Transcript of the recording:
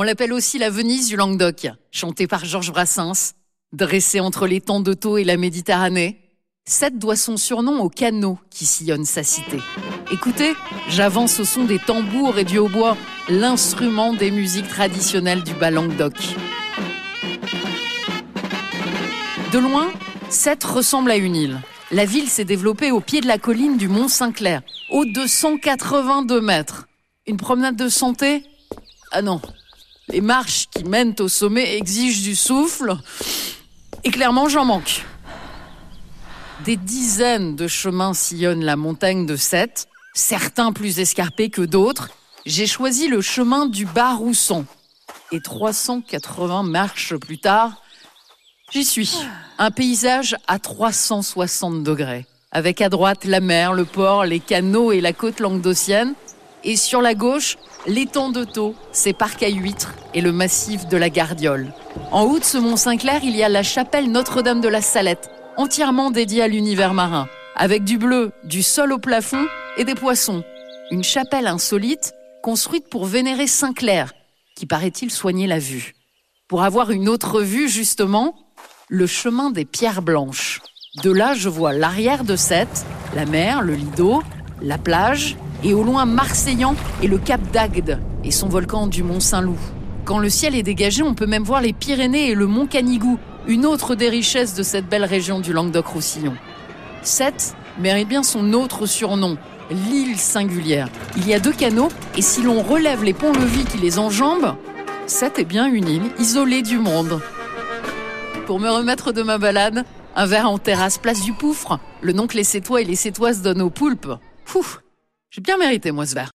On l'appelle aussi la Venise du Languedoc, chantée par Georges Brassens, dressée entre les temps Thau et la Méditerranée. Sète doit son surnom au canot qui sillonne sa cité. Écoutez, j'avance au son des tambours et du hautbois, l'instrument des musiques traditionnelles du bas Languedoc. De loin, Sète ressemble à une île. La ville s'est développée au pied de la colline du Mont Saint-Clair, haut de 182 mètres. Une promenade de santé? Ah non, les marches qui mènent au sommet exigent du souffle. Et clairement, j'en manque. Des dizaines de chemins sillonnent la montagne de Sète, certains plus escarpés que d'autres. J'ai choisi le chemin du Bas-Rousson. Et 380 marches plus tard, j'y suis. Un paysage à 360 degrés. Avec à droite la mer, le port, les canaux et la côte languedocienne. Et sur la gauche, l'étang de Thau, ses parcs à huîtres et le massif de la Gardiole. En haut de ce mont Saint-Clair, il y a la chapelle Notre-Dame de la Salette, entièrement dédiée à l'univers marin, avec du bleu, du sol au plafond et des poissons. Une chapelle insolite construite pour vénérer Saint-Clair, qui paraît-il soignait la vue. Pour avoir une autre vue, justement, le chemin des pierres blanches. De là, je vois l'arrière de Sète, la mer, le lido, la plage et au loin Marseillan et le cap d'Agde et son volcan du Mont Saint-Loup. Quand le ciel est dégagé, on peut même voir les Pyrénées et le Mont Canigou, une autre des richesses de cette belle région du Languedoc-Roussillon. Sète mérite bien son autre surnom, l'île singulière. Il y a deux canaux et si l'on relève les ponts-levis qui les enjambent, Sète est bien une île isolée du monde. Pour me remettre de ma balade, un verre en terrasse place du Poufre, le nom que les Sétois et les Sétoises donnent aux poulpes. J'ai bien mérité, moi, ce verre.